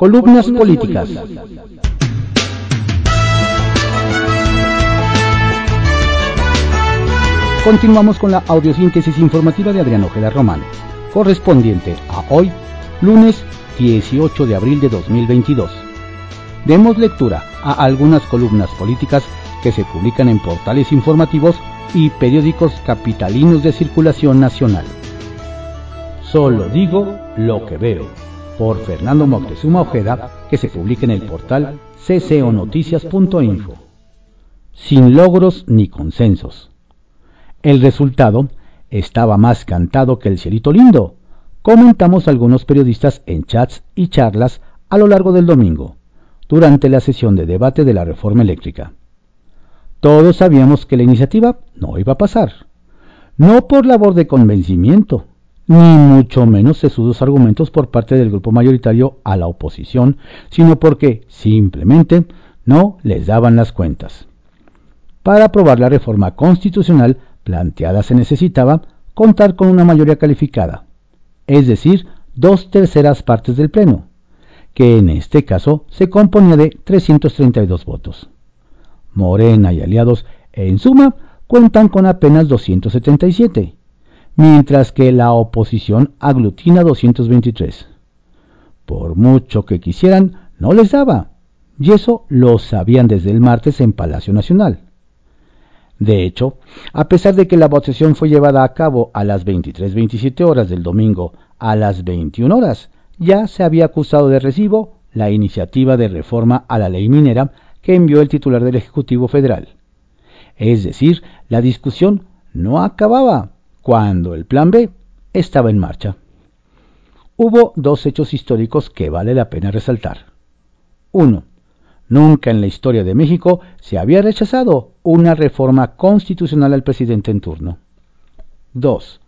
Columnas políticas. Continuamos con la audiosíntesis informativa de Adrián Ojeda Román, correspondiente a hoy, lunes 18 de abril de 2022. Demos lectura a algunas columnas políticas que se publican en portales informativos y periódicos capitalinos de circulación nacional. Solo digo lo que veo, por Fernando Moctezuma Ojeda, que se publica en el portal cconoticias.info. Sin logros ni consensos. El resultado estaba más cantado que el cielito lindo, comentamos algunos periodistas en chats y charlas a lo largo del domingo, durante la sesión de debate de la reforma eléctrica. Todos sabíamos que la iniciativa no iba a pasar, no por labor de convencimiento, ni mucho menos sesudos argumentos por parte del grupo mayoritario a la oposición, sino porque simplemente no les daban las cuentas. Para aprobar la reforma constitucional planteada se necesitaba contar con una mayoría calificada, es decir, dos terceras partes del Pleno, que en este caso se componía de 332 votos. Morena y aliados, en suma, cuentan con apenas 277, mientras que la oposición aglutina 223. Por mucho que quisieran, no les daba, y eso lo sabían desde el martes en Palacio Nacional. De hecho, a pesar de que la votación fue llevada a cabo a las 23.27 horas del domingo a las 21 horas, ya se había acusado de recibo la iniciativa de reforma a la ley minera que envió el titular del Ejecutivo Federal. Es decir, la discusión no acababa cuando el Plan B estaba en marcha. Hubo dos hechos históricos que vale la pena resaltar. Uno, Nunca en la historia de México se había rechazado una reforma constitucional al presidente en turno. 2.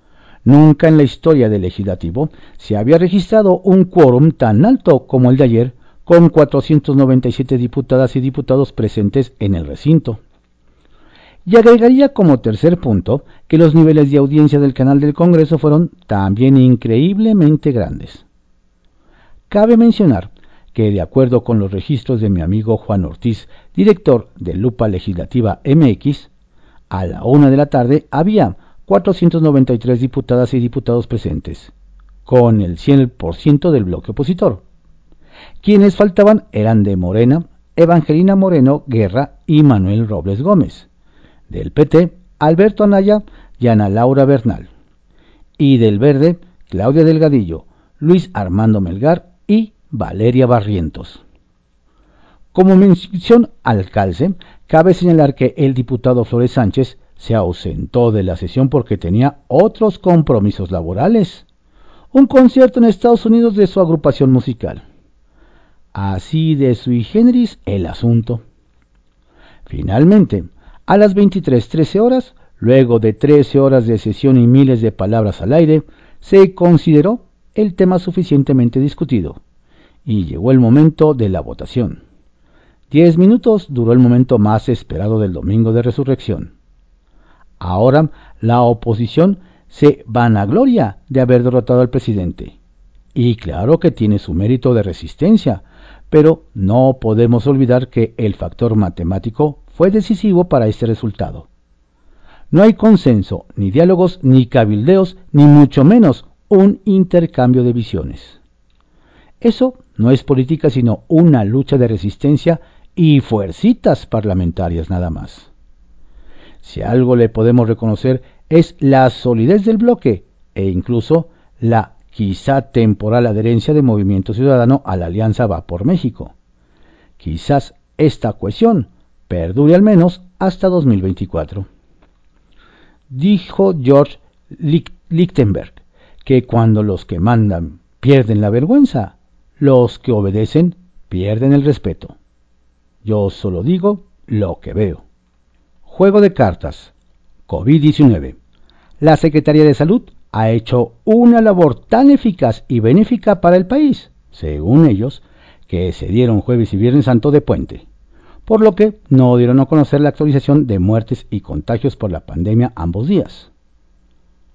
Nunca en la historia del legislativo se había registrado un quórum tan alto como el de ayer, con 497 diputadas y diputados presentes en el recinto. Y agregaría como tercer punto que los niveles de audiencia del canal del Congreso fueron también increíblemente grandes. Cabe mencionar que, de acuerdo con los registros de mi amigo Juan Ortiz, director de Lupa Legislativa MX, a la una de la tarde había 493 diputadas y diputados presentes, con el 100% del bloque opositor. Quienes faltaban eran de Morena, Evangelina Moreno Guerra y Manuel Robles Gómez. Del PT, Alberto Anaya y Ana Laura Bernal. Y del Verde, Claudia Delgadillo, Luis Armando Melgar y Valeria Barrientos. Como mención al calce, cabe señalar que el diputado Flores Sánchez se ausentó de la sesión porque tenía otros compromisos laborales. Un concierto en Estados Unidos de su agrupación musical. Así de sui generis el asunto. Finalmente, a las 23.13 horas, luego de 13 horas de sesión y miles de palabras al aire, se consideró el tema suficientemente discutido y llegó el momento de la votación. Diez minutos duró el momento más esperado del domingo de resurrección. Ahora la oposición se vanagloria de haber derrotado al presidente. Y claro que tiene su mérito de resistencia, pero no podemos olvidar que el factor matemático fue decisivo para este resultado. No hay consenso, ni diálogos, ni cabildeos, ni mucho menos un intercambio de visiones. Eso no es política sino una lucha de resistencia y fuercitas parlamentarias nada más. Si algo le podemos reconocer es la solidez del bloque e incluso la quizá temporal adherencia de Movimiento Ciudadano a la Alianza Va por México. Quizás esta cuestión perdure al menos hasta 2024. Dijo George Lichtenberg que cuando los que mandan pierden la vergüenza, los que obedecen pierden el respeto. Yo solo digo lo que veo. Juego de cartas. COVID-19. La Secretaría de Salud ha hecho una labor tan eficaz y benéfica para el país, según ellos, que se dieron jueves y viernes santo de puente, por lo que no dieron a conocer la actualización de muertes y contagios por la pandemia ambos días.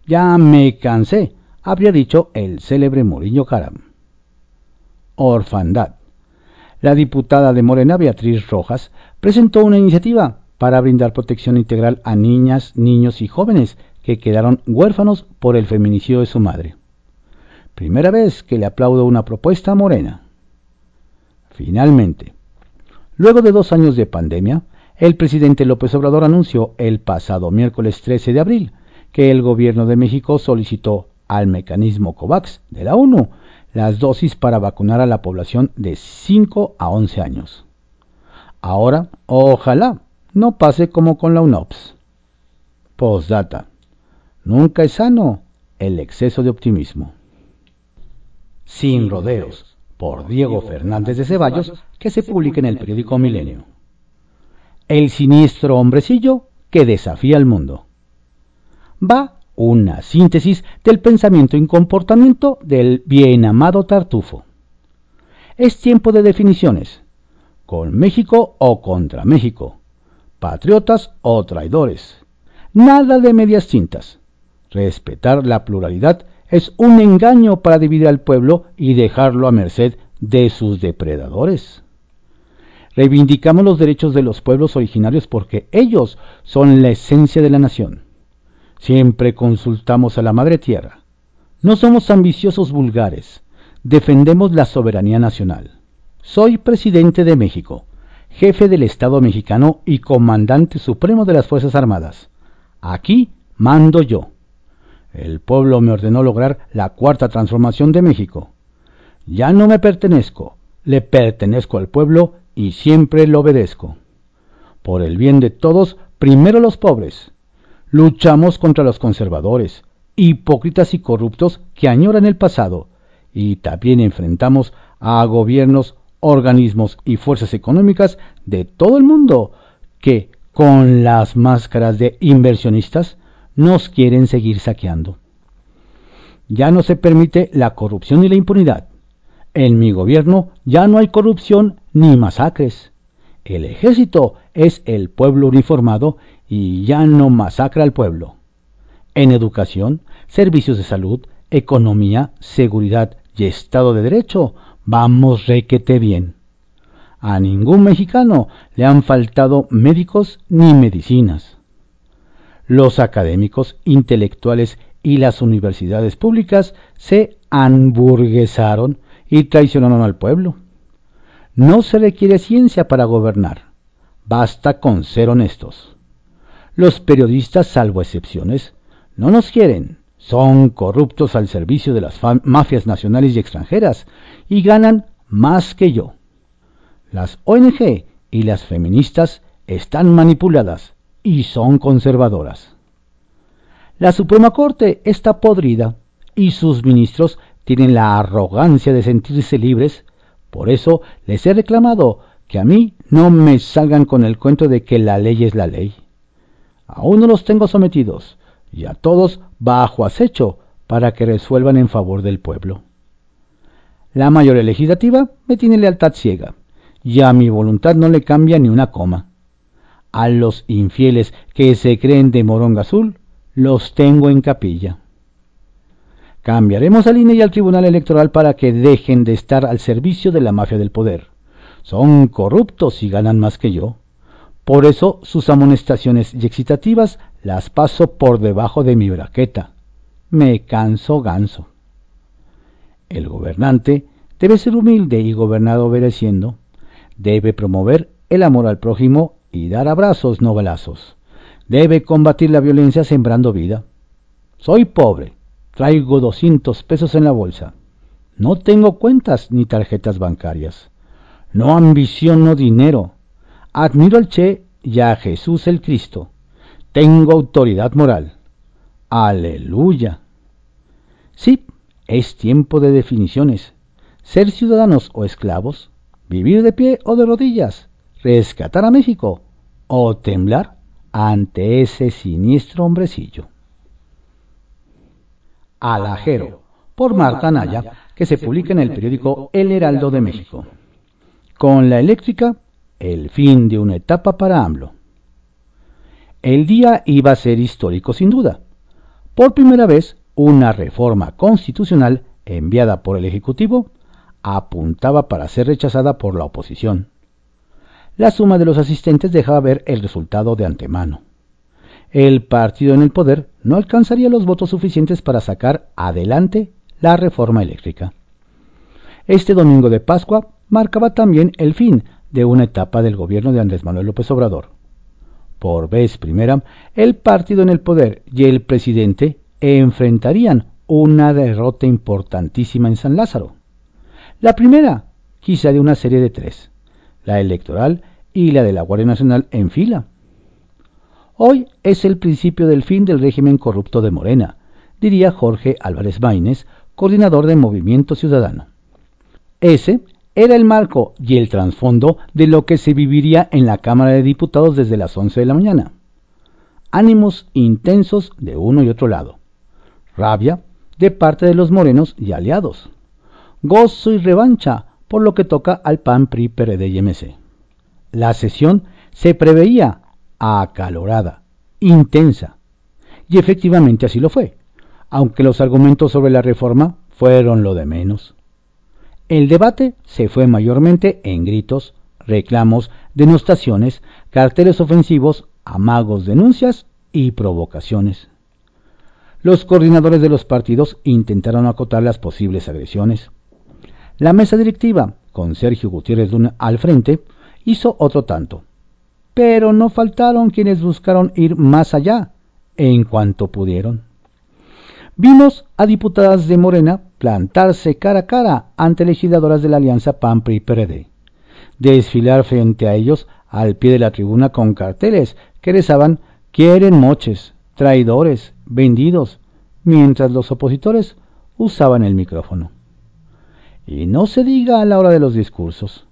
Ya me cansé, habría dicho el célebre Murillo Caram orfandad. la diputada de Morena, Beatriz Rojas, presentó una iniciativa para brindar protección integral a niñas, niños y jóvenes que quedaron huérfanos por el feminicidio de su madre. Primera vez que le aplaudo una propuesta a Morena. Finalmente, luego de dos años de pandemia, el presidente López Obrador anunció el pasado miércoles 13 de abril que el gobierno de México solicitó al mecanismo COVAX de la ONU las dosis para vacunar a la población de 5 a 11 años. Ahora, ojalá no pase como con la UNOPS. Postdata. Nunca es sano el exceso de optimismo. Sin rodeos, por Diego Fernández de Ceballos, que se publica en el periódico Milenio. El siniestro hombrecillo que desafía al mundo. Va una síntesis del pensamiento y comportamiento del bien amado Tartufo. Es tiempo de definiciones, con México o contra México, patriotas o traidores. Nada de medias tintas. Respetar la pluralidad es un engaño para dividir al pueblo y dejarlo a merced de sus depredadores. Reivindicamos los derechos de los pueblos originarios porque ellos son la esencia de la nación. Siempre consultamos a la Madre Tierra. No somos ambiciosos vulgares. Defendemos la soberanía nacional. Soy presidente de México, jefe del Estado mexicano y comandante supremo de las Fuerzas Armadas. Aquí mando yo. El pueblo me ordenó lograr la cuarta transformación de México. Ya no me pertenezco, le pertenezco al pueblo y siempre lo obedezco. Por el bien de todos, primero los pobres, Luchamos contra los conservadores, hipócritas y corruptos que añoran el pasado, y también enfrentamos a gobiernos, organismos y fuerzas económicas de todo el mundo que, con las máscaras de inversionistas, nos quieren seguir saqueando. Ya no se permite la corrupción y la impunidad. En mi gobierno ya no hay corrupción ni masacres. El ejército es el pueblo uniformado y ya no masacra al pueblo. En educación, servicios de salud, economía, seguridad y Estado de Derecho, vamos requete bien. A ningún mexicano le han faltado médicos ni medicinas. Los académicos, intelectuales y las universidades públicas se hamburguesaron y traicionaron al pueblo. No se requiere ciencia para gobernar, basta con ser honestos. Los periodistas, salvo excepciones, no nos quieren. Son corruptos al servicio de las mafias nacionales y extranjeras y ganan más que yo. Las ONG y las feministas están manipuladas y son conservadoras. La Suprema Corte está podrida y sus ministros tienen la arrogancia de sentirse libres. Por eso les he reclamado que a mí no me salgan con el cuento de que la ley es la ley. Aún no los tengo sometidos, y a todos bajo acecho para que resuelvan en favor del pueblo. La mayoría legislativa me tiene lealtad ciega, y a mi voluntad no le cambia ni una coma. A los infieles que se creen de moronga azul, los tengo en capilla. Cambiaremos al INE y al Tribunal Electoral para que dejen de estar al servicio de la mafia del poder. Son corruptos y ganan más que yo. Por eso sus amonestaciones y excitativas las paso por debajo de mi braqueta. Me canso ganso. El gobernante debe ser humilde y gobernado obedeciendo. Debe promover el amor al prójimo y dar abrazos, no balazos. Debe combatir la violencia sembrando vida. Soy pobre. Traigo 200 pesos en la bolsa. No tengo cuentas ni tarjetas bancarias. No ambiciono dinero Admiro al Che y a Jesús el Cristo. Tengo autoridad moral. Aleluya. Sí, es tiempo de definiciones. Ser ciudadanos o esclavos, vivir de pie o de rodillas, rescatar a México o temblar ante ese siniestro hombrecillo. Alajero, por Marta Naya, que se publica en el periódico El Heraldo de México. Con la eléctrica el fin de una etapa para AMLO. El día iba a ser histórico sin duda. Por primera vez, una reforma constitucional enviada por el Ejecutivo apuntaba para ser rechazada por la oposición. La suma de los asistentes dejaba ver el resultado de antemano. El partido en el poder no alcanzaría los votos suficientes para sacar adelante la reforma eléctrica. Este domingo de Pascua marcaba también el fin de una etapa del gobierno de Andrés Manuel López Obrador. Por vez primera, el partido en el poder y el presidente enfrentarían una derrota importantísima en San Lázaro. La primera, quizá de una serie de tres, la electoral y la de la Guardia Nacional en fila. Hoy es el principio del fin del régimen corrupto de Morena, diría Jorge Álvarez Baines, coordinador de Movimiento Ciudadano. Ese era el marco y el trasfondo de lo que se viviría en la Cámara de Diputados desde las 11 de la mañana. Ánimos intensos de uno y otro lado. Rabia de parte de los morenos y aliados gozo y revancha por lo que toca al PAN, PRI, PRD y. La sesión se preveía acalorada, intensa, y efectivamente así lo fue, aunque los argumentos sobre la reforma fueron lo de menos. El debate se fue mayormente en gritos, reclamos, denostaciones, carteles ofensivos, amagos, denuncias y provocaciones. Los coordinadores de los partidos intentaron acotar las posibles agresiones. La mesa directiva, con Sergio Gutiérrez Luna al frente, hizo otro tanto. Pero no faltaron quienes buscaron ir más allá, en cuanto pudieron. Vimos a diputadas de Morena plantarse cara a cara ante legisladoras de la alianza PAN-PRI-PRD, desfilar frente a ellos al pie de la tribuna con carteles que rezaban quieren moches, traidores, vendidos, mientras los opositores usaban el micrófono. Y no se diga a la hora de los discursos.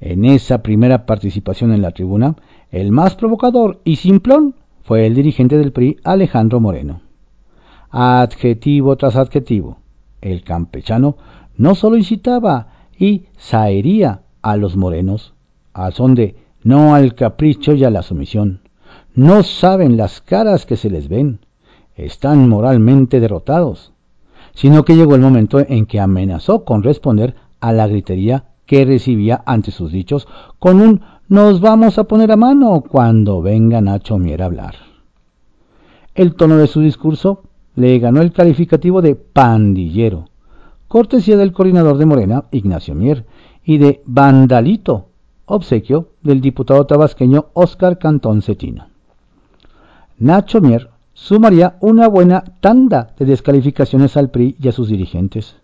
En esa primera participación en la tribuna, el más provocador y simplón fue el dirigente del PRI, Alejandro Moreno. Adjetivo tras adjetivo, el campechano no solo incitaba y saería a los morenos, al son de no al capricho y a la sumisión. No saben las caras que se les ven. Están moralmente derrotados sino que llegó el momento en que amenazó con responder a la gritería que recibía ante sus dichos con un nos vamos a poner a mano cuando venga Nacho Mier a hablar. El tono de su discurso le ganó el calificativo de pandillero, cortesía del coordinador de Morena, Ignacio Mier, y de vandalito, obsequio del diputado tabasqueño Óscar Cantón Cetino. Nacho Mier sumaría una buena tanda de descalificaciones al PRI y a sus dirigentes.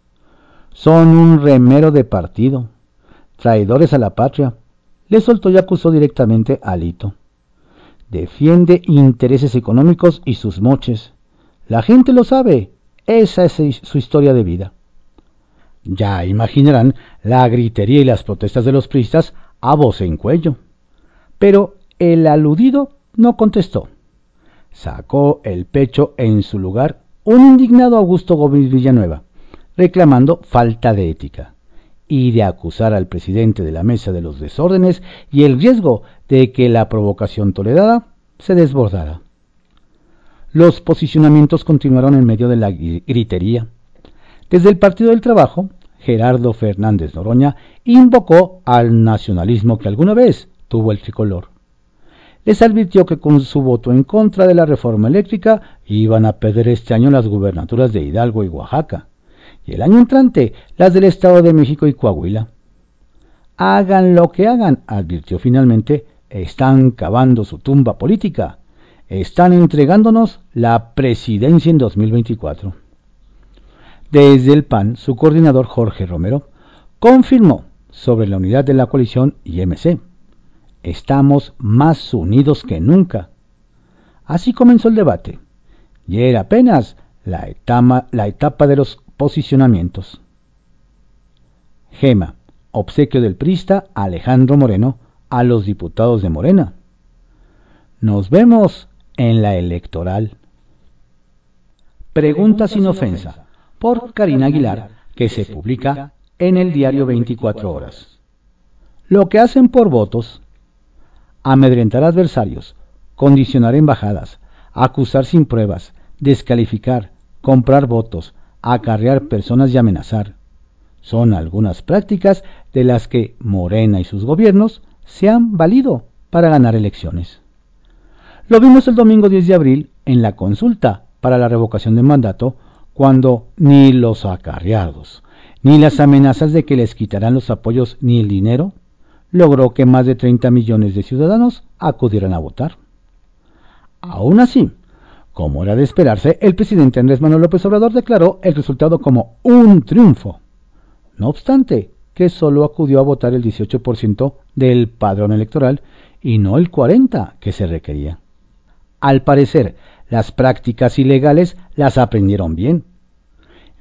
Son un remero de partido, traidores a la patria, le soltó y acusó directamente a Alito. Defiende intereses económicos y sus moches. La gente lo sabe, esa es su historia de vida. Ya imaginarán la gritería y las protestas de los priistas a voz en cuello. Pero el aludido no contestó sacó el pecho en su lugar un indignado Augusto Gómez Villanueva, reclamando falta de ética y de acusar al presidente de la mesa de los desórdenes y el riesgo de que la provocación tolerada se desbordara. Los posicionamientos continuaron en medio de la gritería. Desde el Partido del Trabajo, Gerardo Fernández Noroña invocó al nacionalismo que alguna vez tuvo el tricolor les advirtió que con su voto en contra de la reforma eléctrica iban a perder este año las gubernaturas de Hidalgo y Oaxaca, y el año entrante las del Estado de México y Coahuila. Hagan lo que hagan, advirtió finalmente, están cavando su tumba política, están entregándonos la presidencia en 2024. Desde el PAN, su coordinador Jorge Romero confirmó sobre la unidad de la coalición IMC estamos más unidos que nunca. Así comenzó el debate, y era apenas la etapa, de los posicionamientos. Gema, obsequio del prista Alejandro Moreno a los diputados de Morena. Nos vemos en la electoral. Pregunta sin ofensa, por Karina Aguilar, que se publica en el diario 24 horas. Lo que hacen por votos amedrentar adversarios, condicionar embajadas, acusar sin pruebas, descalificar, comprar votos, acarrear personas y amenazar. son algunas prácticas de las que Morena y sus gobiernos se han valido para ganar elecciones. Lo vimos el domingo 10 de abril en la consulta para la revocación de mandato, cuando ni los acarreados, ni las amenazas de que les quitarán los apoyos ni el dinero, logró que más de 30 millones de ciudadanos acudieran a votar. Aún así, como era de esperarse, el presidente Andrés Manuel López Obrador declaró el resultado como un triunfo. No obstante, que solo acudió a votar el 18% del padrón electoral y no el 40% que se requería. Al parecer, las prácticas ilegales las aprendieron bien.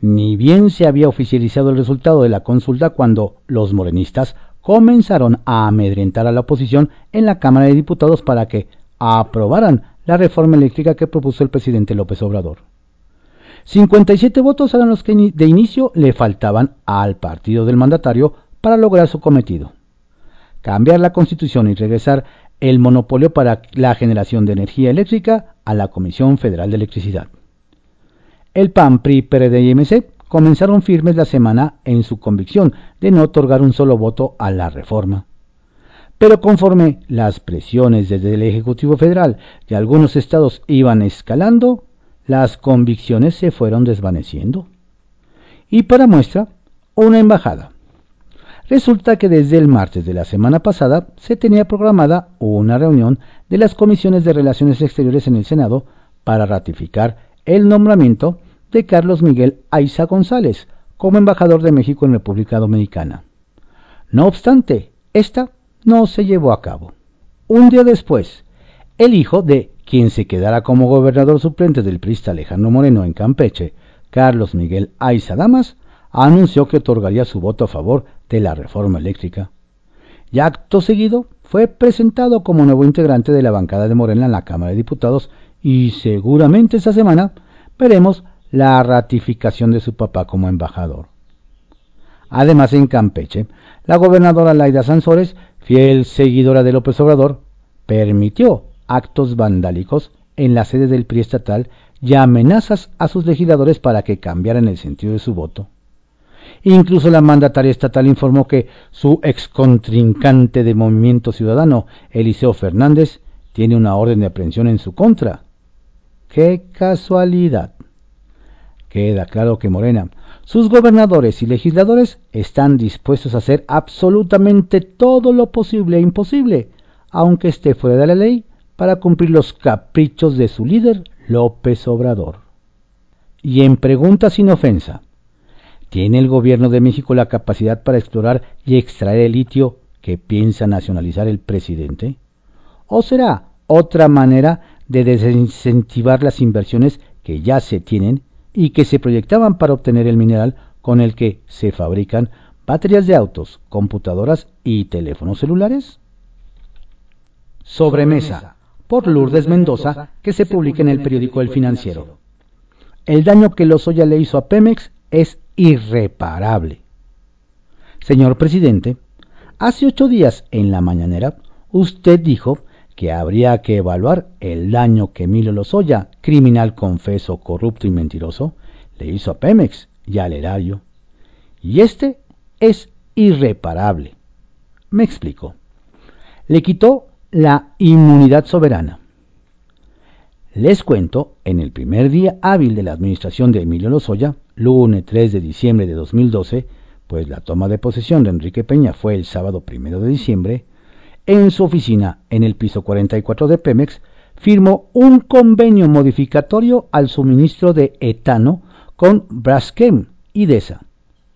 Ni bien se había oficializado el resultado de la consulta cuando los morenistas comenzaron a amedrentar a la oposición en la Cámara de Diputados para que aprobaran la reforma eléctrica que propuso el presidente López Obrador. 57 votos eran los que de inicio le faltaban al partido del mandatario para lograr su cometido. Cambiar la constitución y regresar el monopolio para la generación de energía eléctrica a la Comisión Federal de Electricidad. El PAN, PRI, PRD comenzaron firmes la semana en su convicción de no otorgar un solo voto a la reforma. Pero conforme las presiones desde el Ejecutivo Federal y algunos estados iban escalando, las convicciones se fueron desvaneciendo. Y para muestra, una embajada. Resulta que desde el martes de la semana pasada se tenía programada una reunión de las comisiones de Relaciones Exteriores en el Senado para ratificar el nombramiento de Carlos Miguel Aiza González como embajador de México en República Dominicana. No obstante, esta no se llevó a cabo. Un día después, el hijo de quien se quedara como gobernador suplente del prista Alejandro Moreno en Campeche, Carlos Miguel Aiza Damas, anunció que otorgaría su voto a favor de la reforma eléctrica. Y acto seguido fue presentado como nuevo integrante de la bancada de Morena en la Cámara de Diputados y seguramente esta semana veremos la ratificación de su papá como embajador. Además, en Campeche, la gobernadora Laida Sansores, fiel seguidora de López Obrador, permitió actos vandálicos en la sede del PRI estatal y amenazas a sus legisladores para que cambiaran el sentido de su voto. Incluso la mandataria estatal informó que su excontrincante de Movimiento Ciudadano, Eliseo Fernández, tiene una orden de aprehensión en su contra. ¡Qué casualidad! Queda claro que Morena, sus gobernadores y legisladores están dispuestos a hacer absolutamente todo lo posible e imposible, aunque esté fuera de la ley, para cumplir los caprichos de su líder, López Obrador. Y en pregunta sin ofensa, ¿Tiene el gobierno de México la capacidad para explorar y extraer el litio que piensa nacionalizar el presidente? ¿O será otra manera de desincentivar las inversiones que ya se tienen y que se proyectaban para obtener el mineral con el que se fabrican baterías de autos, computadoras y teléfonos celulares? Sobremesa, por Lourdes Mendoza, que se publica en el periódico El Financiero. El daño que Lozoya le hizo a Pemex es irreparable. Señor presidente, hace ocho días en la mañanera usted dijo que habría que evaluar el daño que Emilio Lozoya, criminal confeso, corrupto y mentiroso, le hizo a Pemex y al erario. Y este es irreparable. Me explico. Le quitó la inmunidad soberana. Les cuento, en el primer día hábil de la administración de Emilio Lozoya, lunes 3 de diciembre de 2012, pues la toma de posesión de Enrique Peña fue el sábado 1 de diciembre, en su oficina en el piso 44 de Pemex, firmó un convenio modificatorio al suministro de etano con Braskem y DESA,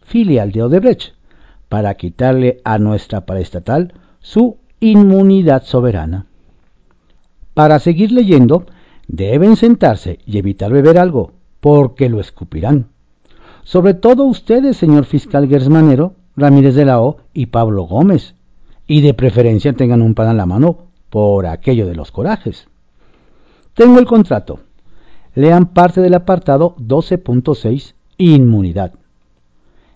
filial de Odebrecht, para quitarle a nuestra paraestatal su inmunidad soberana. Para seguir leyendo, deben sentarse y evitar beber algo, porque lo escupirán sobre todo ustedes, señor fiscal Gersmanero, Ramírez de la O y Pablo Gómez, y de preferencia tengan un pan a la mano por aquello de los corajes. Tengo el contrato. Lean parte del apartado 12.6, inmunidad.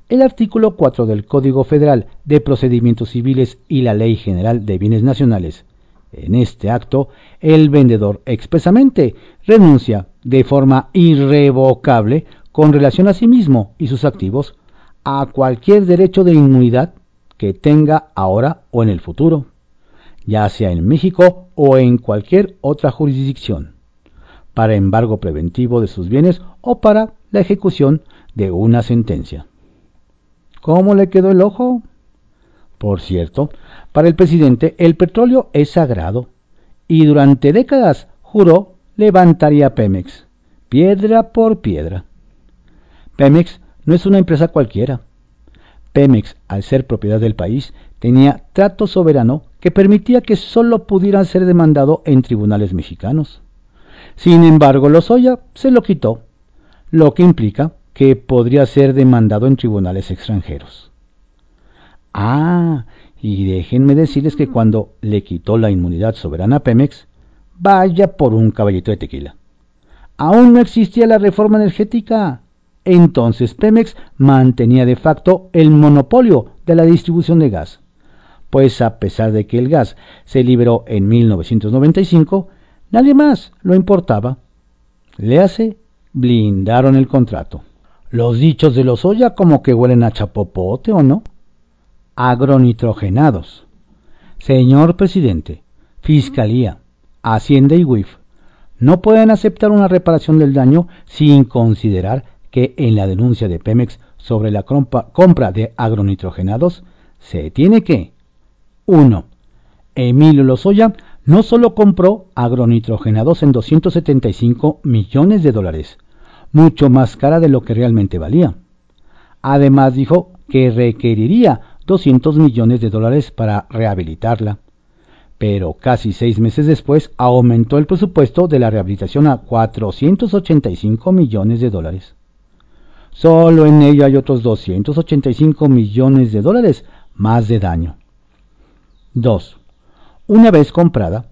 El artículo 4 del Código Federal de Procedimientos Civiles y la Ley General de Bienes Nacionales. En este acto, el vendedor expresamente renuncia de forma irrevocable con relación a sí mismo y sus activos a cualquier derecho de inmunidad que tenga ahora o en el futuro, ya sea en México o en cualquier otra jurisdicción, para embargo preventivo de sus bienes o para la ejecución de una sentencia. ¿Cómo le quedó el ojo? Por cierto, para el presidente el petróleo es sagrado y durante décadas juró levantaría Pemex, piedra por piedra. Pemex no es una empresa cualquiera. Pemex, al ser propiedad del país, tenía trato soberano que permitía que sólo pudiera ser demandado en tribunales mexicanos. Sin embargo, Lozoya se lo quitó, lo que implica que podría ser demandado en tribunales extranjeros. Ah, y déjenme decirles que cuando le quitó la inmunidad soberana a Pemex, vaya por un caballito de tequila. Aún no existía la reforma energética. Entonces Pemex mantenía de facto el monopolio de la distribución de gas. Pues a pesar de que el gas se liberó en 1995, nadie más lo importaba. Le hace, blindaron el contrato. Los dichos de los Oya como que huelen a chapopote o no agronitrogenados. Señor presidente, Fiscalía, Hacienda y WIF no pueden aceptar una reparación del daño sin considerar que en la denuncia de Pemex sobre la compra de agronitrogenados se tiene que 1. Emilio Lozoya no solo compró agronitrogenados en 275 millones de dólares, mucho más cara de lo que realmente valía. Además dijo que requeriría 200 millones de dólares para rehabilitarla. Pero casi seis meses después aumentó el presupuesto de la rehabilitación a 485 millones de dólares. Solo en ello hay otros 285 millones de dólares más de daño. 2. Una vez comprada,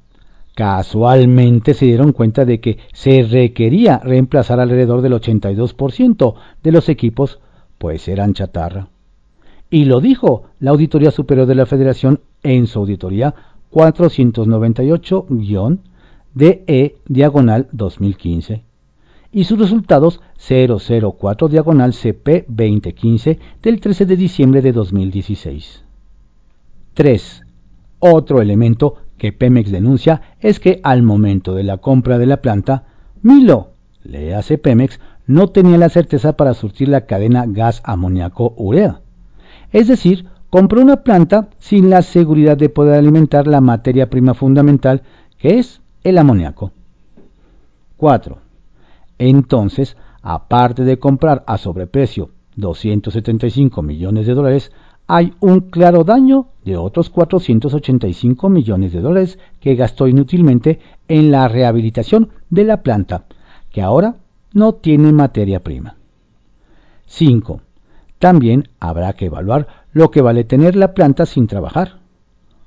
casualmente se dieron cuenta de que se requería reemplazar alrededor del 82% de los equipos, pues eran chatarra y lo dijo la Auditoría Superior de la Federación en su auditoría 498-DE diagonal 2015 y sus resultados 004 diagonal CP 2015 del 13 de diciembre de 2016. 3. Otro elemento que Pemex denuncia es que al momento de la compra de la planta, Milo, le hace Pemex, no tenía la certeza para surtir la cadena gas amoníaco urea es decir, compró una planta sin la seguridad de poder alimentar la materia prima fundamental que es el amoníaco. 4. Entonces, aparte de comprar a sobreprecio 275 millones de dólares, hay un claro daño de otros 485 millones de dólares que gastó inútilmente en la rehabilitación de la planta, que ahora no tiene materia prima. 5. También habrá que evaluar lo que vale tener la planta sin trabajar.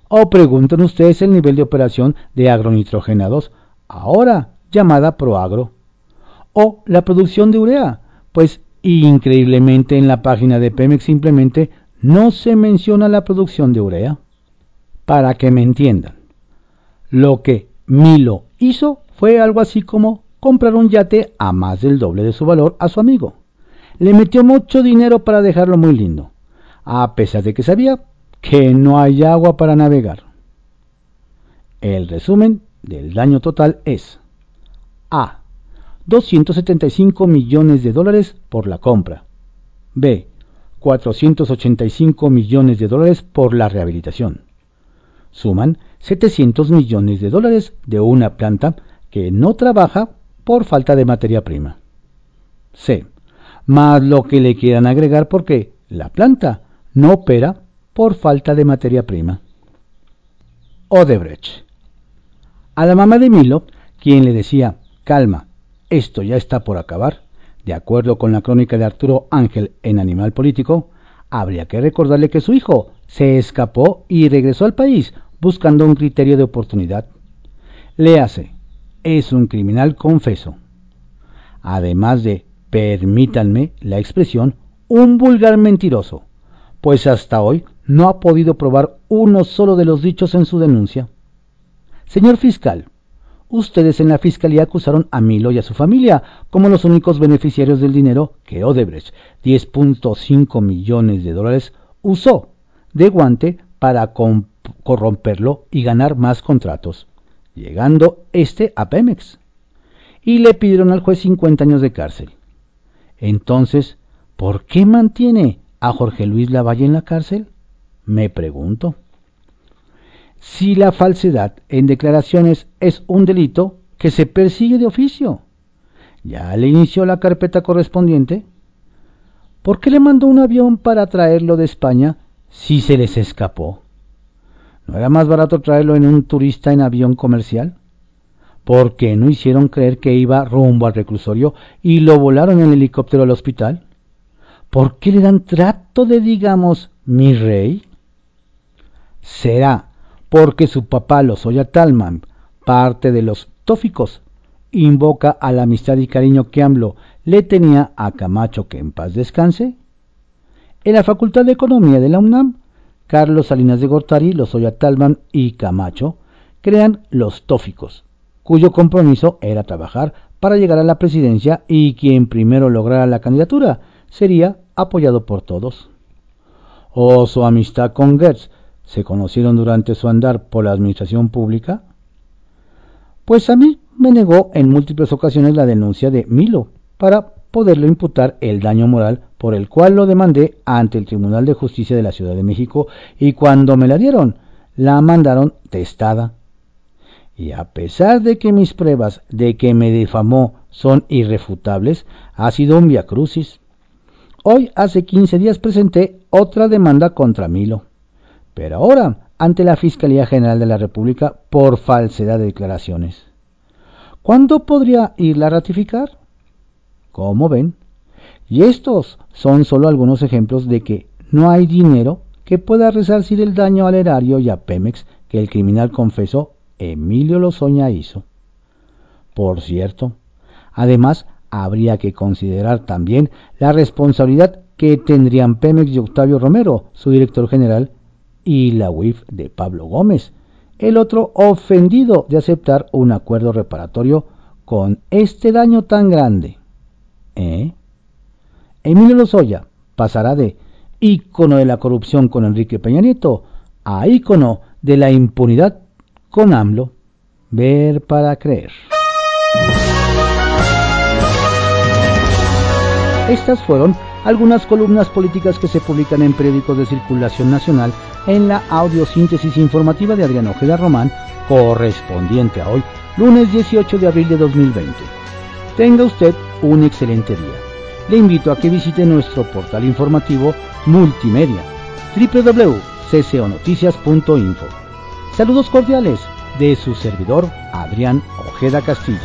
O pregunten ustedes el nivel de operación de agronitrogenados, ahora llamada Proagro. O la producción de urea, pues increíblemente en la página de Pemex simplemente no se menciona la producción de urea. Para que me entiendan, lo que Milo hizo fue algo así como comprar un yate a más del doble de su valor a su amigo le metió mucho dinero para dejarlo muy lindo, a pesar de que sabía que no hay agua para navegar. El resumen del daño total es A. 275 millones de dólares por la compra. B. 485 millones de dólares por la rehabilitación. Suman 700 millones de dólares de una planta que no trabaja por falta de materia prima. C más lo que le quieran agregar porque la planta no opera por falta de materia prima. Odebrecht. A la mamá de Milo, quien le decía, calma, esto ya está por acabar, de acuerdo con la crónica de Arturo Ángel en Animal Político, habría que recordarle que su hijo se escapó y regresó al país buscando un criterio de oportunidad. Le hace, es un criminal confeso. Además de permítanme la expresión, un vulgar mentiroso, pues hasta hoy no ha podido probar uno solo de los dichos en su denuncia. Señor fiscal, ustedes en la fiscalía acusaron a Milo y a su familia como los únicos beneficiarios del dinero que Odebrecht, 10.5 millones de dólares, usó de guante para corromperlo y ganar más contratos, llegando este a Pemex. Y le pidieron al juez 50 años de cárcel. Entonces, ¿por qué mantiene a Jorge Luis Lavalle en la cárcel? Me pregunto. Si la falsedad en declaraciones es un delito que se persigue de oficio, ya le inició la carpeta correspondiente. ¿Por qué le mandó un avión para traerlo de España si se les escapó? ¿No era más barato traerlo en un turista en avión comercial? ¿Por qué no hicieron creer que iba rumbo al reclusorio y lo volaron en helicóptero al hospital? ¿Por qué le dan trato de, digamos, mi rey? Será porque su papá Lozoya Talman, parte de los tóficos, invoca a la amistad y cariño que AMLO le tenía a Camacho que en paz descanse. En la Facultad de Economía de la UNAM, Carlos Salinas de Gortari, Lozoya Talman y Camacho crean los tóficos, cuyo compromiso era trabajar para llegar a la presidencia y quien primero lograra la candidatura sería apoyado por todos. O su amistad con Goetz se conocieron durante su andar por la administración pública. Pues a mí me negó en múltiples ocasiones la denuncia de Milo para poderlo imputar el daño moral por el cual lo demandé ante el Tribunal de Justicia de la Ciudad de México y cuando me la dieron, la mandaron testada. Y a pesar de que mis pruebas de que me difamó son irrefutables, ha sido un viacrucis. Hoy, hace 15 días, presenté otra demanda contra Milo, pero ahora ante la Fiscalía General de la República por falsedad de declaraciones. ¿Cuándo podría irla a ratificar? Como ven, y estos son solo algunos ejemplos de que no hay dinero que pueda resarcir el daño al erario y a Pemex que el criminal confeso Emilio Lozoña hizo. Por cierto, además habría que considerar también la responsabilidad que tendrían Pemex y Octavio Romero, su director general, y la UIF de Pablo Gómez, el otro ofendido de aceptar un acuerdo reparatorio con este daño tan grande. ¿Eh? Emilio Lozoya pasará de ícono de la corrupción con Enrique Peña Nieto a ícono de la impunidad con AMLO. Ver para creer. Estas fueron algunas columnas políticas que se publican en periódicos de circulación nacional en la audiosíntesis informativa de Adrián Ojeda Román, correspondiente a hoy, lunes 18 de abril de 2020. Tenga usted un excelente día. Le invito a que visite nuestro portal informativo multimedia www.cconoticias.info. Saludos cordiales de su servidor Adrián Ojeda Castillo.